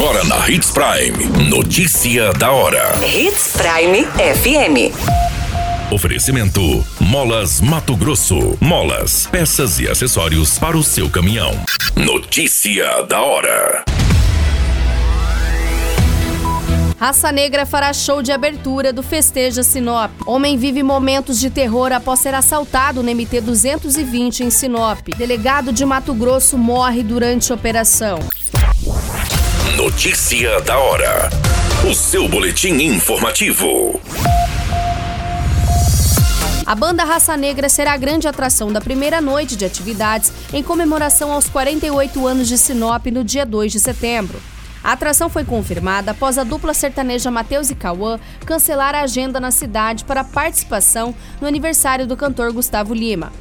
Agora na Hits Prime. Notícia da hora. Hits Prime FM. Oferecimento: Molas Mato Grosso. Molas, peças e acessórios para o seu caminhão. Notícia da hora. Raça Negra fará show de abertura do Festeja Sinop. Homem vive momentos de terror após ser assaltado no MT 220 em Sinop. Delegado de Mato Grosso morre durante a operação. Notícia da hora. O seu boletim informativo. A banda Raça Negra será a grande atração da primeira noite de atividades em comemoração aos 48 anos de Sinop no dia 2 de setembro. A atração foi confirmada após a dupla sertaneja Matheus e Cauã cancelar a agenda na cidade para participação no aniversário do cantor Gustavo Lima.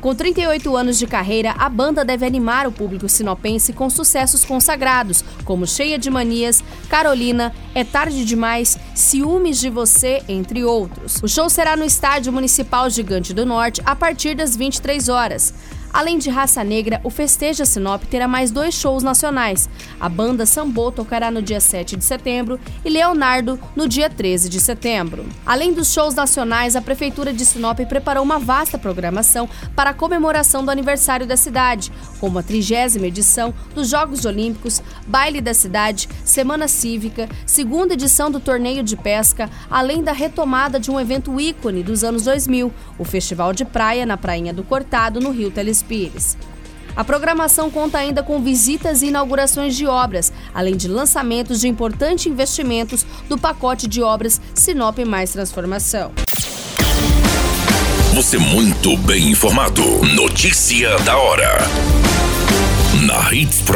Com 38 anos de carreira, a banda deve animar o público sinopense com sucessos consagrados, como Cheia de Manias, Carolina, É Tarde Demais, Ciúmes de Você, entre outros. O show será no Estádio Municipal Gigante do Norte a partir das 23 horas. Além de Raça Negra, o Festeja Sinop terá mais dois shows nacionais. A banda Sambô tocará no dia 7 de setembro e Leonardo no dia 13 de setembro. Além dos shows nacionais, a Prefeitura de Sinop preparou uma vasta programação para a comemoração do aniversário da cidade, como a trigésima edição dos Jogos Olímpicos, Baile da Cidade, Semana Cívica, segunda edição do Torneio de Pesca, além da retomada de um evento ícone dos anos 2000, o Festival de Praia na Prainha do Cortado, no Rio Pires. A programação conta ainda com visitas e inaugurações de obras, além de lançamentos de importantes investimentos do pacote de obras Sinop Mais Transformação. Você muito bem informado. Notícia da hora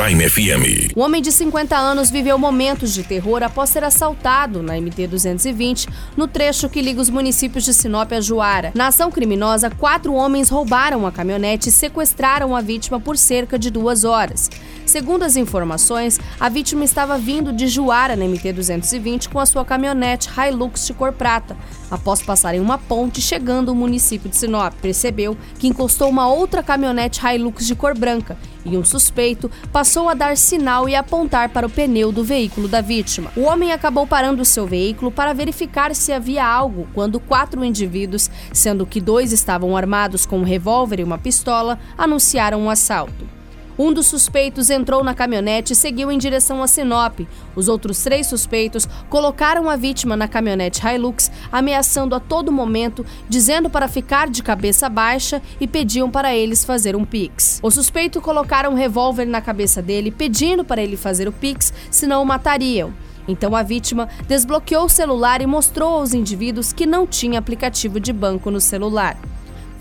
Prime FM. O homem de 50 anos viveu momentos de terror após ser assaltado na MT-220, no trecho que liga os municípios de Sinop a Juara. Na ação criminosa, quatro homens roubaram a caminhonete e sequestraram a vítima por cerca de duas horas. Segundo as informações, a vítima estava vindo de Juara na MT-220 com a sua caminhonete Hilux de cor prata. Após passarem uma ponte chegando ao município de Sinop, percebeu que encostou uma outra caminhonete Hilux de cor branca e um suspeito passou a dar sinal e apontar para o pneu do veículo da vítima. O homem acabou parando seu veículo para verificar se havia algo quando quatro indivíduos, sendo que dois estavam armados com um revólver e uma pistola, anunciaram um assalto. Um dos suspeitos entrou na caminhonete e seguiu em direção a Sinop. Os outros três suspeitos colocaram a vítima na caminhonete Hilux, ameaçando a todo momento, dizendo para ficar de cabeça baixa e pediam para eles fazer um pix. O suspeito colocaram um revólver na cabeça dele, pedindo para ele fazer o pix, senão o matariam. Então a vítima desbloqueou o celular e mostrou aos indivíduos que não tinha aplicativo de banco no celular.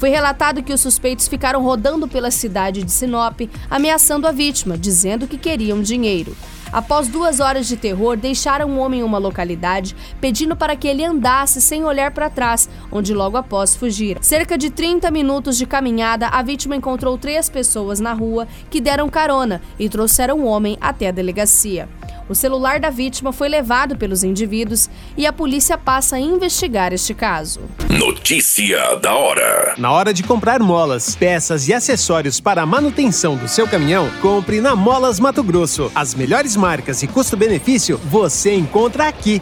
Foi relatado que os suspeitos ficaram rodando pela cidade de Sinop, ameaçando a vítima, dizendo que queriam dinheiro. Após duas horas de terror, deixaram o homem em uma localidade, pedindo para que ele andasse sem olhar para trás, onde logo após fugiram. Cerca de 30 minutos de caminhada, a vítima encontrou três pessoas na rua que deram carona e trouxeram o homem até a delegacia. O celular da vítima foi levado pelos indivíduos e a polícia passa a investigar este caso. Notícia da hora: Na hora de comprar molas, peças e acessórios para a manutenção do seu caminhão, compre na Molas Mato Grosso. As melhores marcas e custo-benefício você encontra aqui.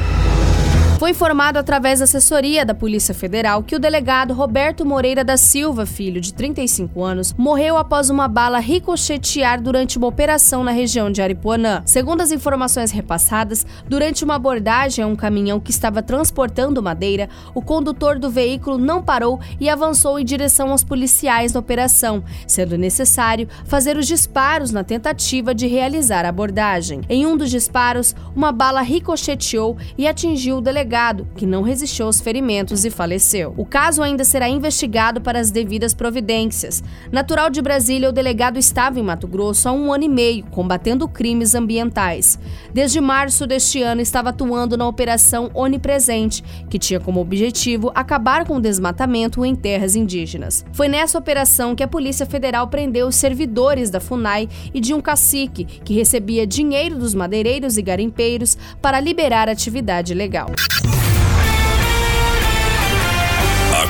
Foi informado através da assessoria da Polícia Federal que o delegado Roberto Moreira da Silva, filho de 35 anos, morreu após uma bala ricochetear durante uma operação na região de Aripuanã. Segundo as informações repassadas, durante uma abordagem a um caminhão que estava transportando madeira, o condutor do veículo não parou e avançou em direção aos policiais na operação, sendo necessário fazer os disparos na tentativa de realizar a abordagem. Em um dos disparos, uma bala ricocheteou e atingiu o delegado, que não resistiu aos ferimentos e faleceu. O caso ainda será investigado para as devidas providências. Natural de Brasília, o delegado estava em Mato Grosso há um ano e meio, combatendo crimes ambientais. Desde março deste ano, estava atuando na Operação Onipresente, que tinha como objetivo acabar com o desmatamento em terras indígenas. Foi nessa operação que a Polícia Federal prendeu os servidores da FUNAI e de um cacique que recebia dinheiro dos madeireiros e garimpeiros para liberar atividade legal.